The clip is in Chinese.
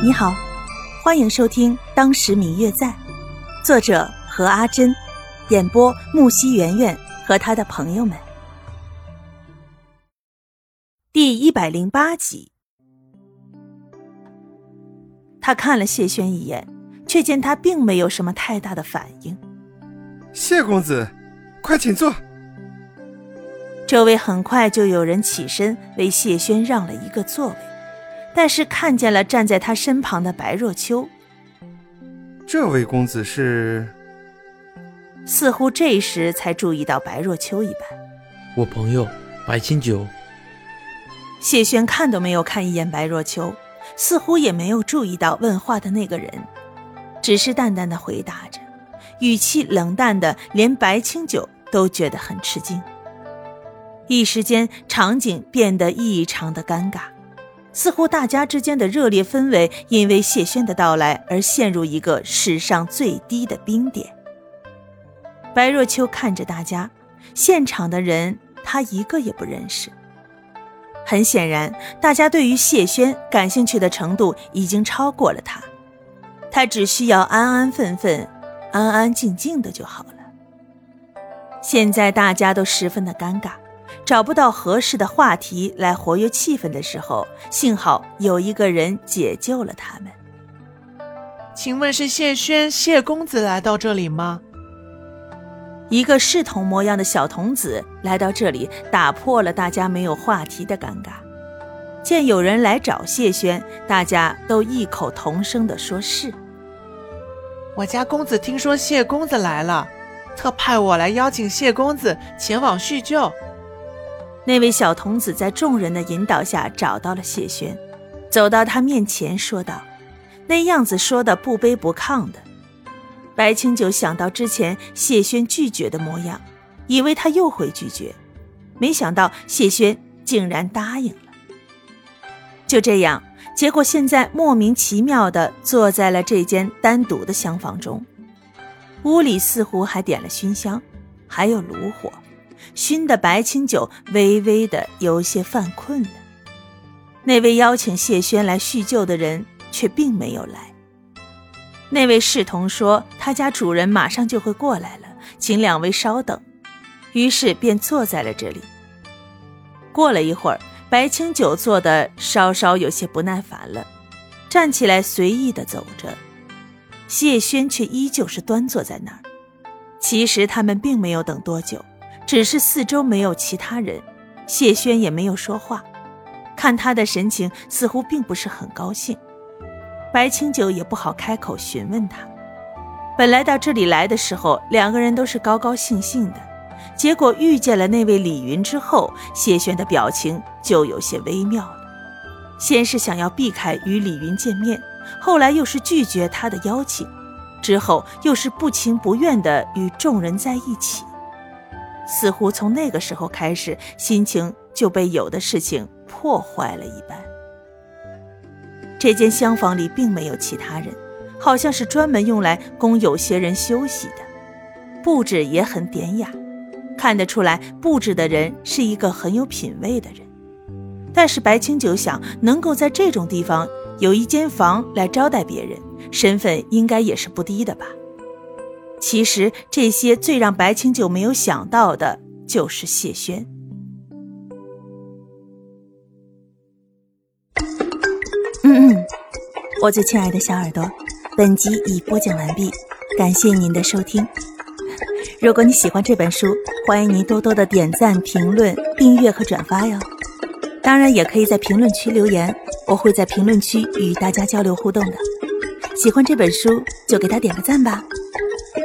你好，欢迎收听《当时明月在》，作者何阿珍，演播木西圆圆和他的朋友们。第一百零八集，他看了谢轩一眼，却见他并没有什么太大的反应。谢公子，快请坐。周围很快就有人起身为谢轩让了一个座位。但是看见了站在他身旁的白若秋，这位公子是？似乎这时才注意到白若秋一般。我朋友白清九。谢轩看都没有看一眼白若秋，似乎也没有注意到问话的那个人，只是淡淡的回答着，语气冷淡的，连白清九都觉得很吃惊。一时间，场景变得异常的尴尬。似乎大家之间的热烈氛围因为谢轩的到来而陷入一个史上最低的冰点。白若秋看着大家，现场的人他一个也不认识。很显然，大家对于谢轩感兴趣的程度已经超过了他，他只需要安安分分、安安静静的就好了。现在大家都十分的尴尬。找不到合适的话题来活跃气氛的时候，幸好有一个人解救了他们。请问是谢轩谢公子来到这里吗？一个侍童模样的小童子来到这里，打破了大家没有话题的尴尬。见有人来找谢轩，大家都异口同声地说是。我家公子听说谢公子来了，特派我来邀请谢公子前往叙旧。那位小童子在众人的引导下找到了谢轩，走到他面前说道：“那样子说的不卑不亢的。”白清九想到之前谢轩拒绝的模样，以为他又会拒绝，没想到谢轩竟然答应了。就这样，结果现在莫名其妙的坐在了这间单独的厢房中，屋里似乎还点了熏香，还有炉火。熏的白清酒微微的有些犯困了。那位邀请谢轩来叙旧的人却并没有来。那位侍童说他家主人马上就会过来了，请两位稍等。于是便坐在了这里。过了一会儿，白清酒坐的稍稍有些不耐烦了，站起来随意的走着。谢轩却依旧是端坐在那儿。其实他们并没有等多久。只是四周没有其他人，谢轩也没有说话，看他的神情似乎并不是很高兴。白清九也不好开口询问他。本来到这里来的时候，两个人都是高高兴兴的，结果遇见了那位李云之后，谢轩的表情就有些微妙了。先是想要避开与李云见面，后来又是拒绝他的邀请，之后又是不情不愿的与众人在一起。似乎从那个时候开始，心情就被有的事情破坏了一般。这间厢房里并没有其他人，好像是专门用来供有些人休息的，布置也很典雅，看得出来布置的人是一个很有品位的人。但是白清九想，能够在这种地方有一间房来招待别人，身份应该也是不低的吧。其实这些最让白清九没有想到的，就是谢轩。嗯嗯，我最亲爱的小耳朵，本集已播讲完毕，感谢您的收听。如果你喜欢这本书，欢迎您多多的点赞、评论、订阅和转发哟。当然，也可以在评论区留言，我会在评论区与大家交流互动的。喜欢这本书，就给他点个赞吧。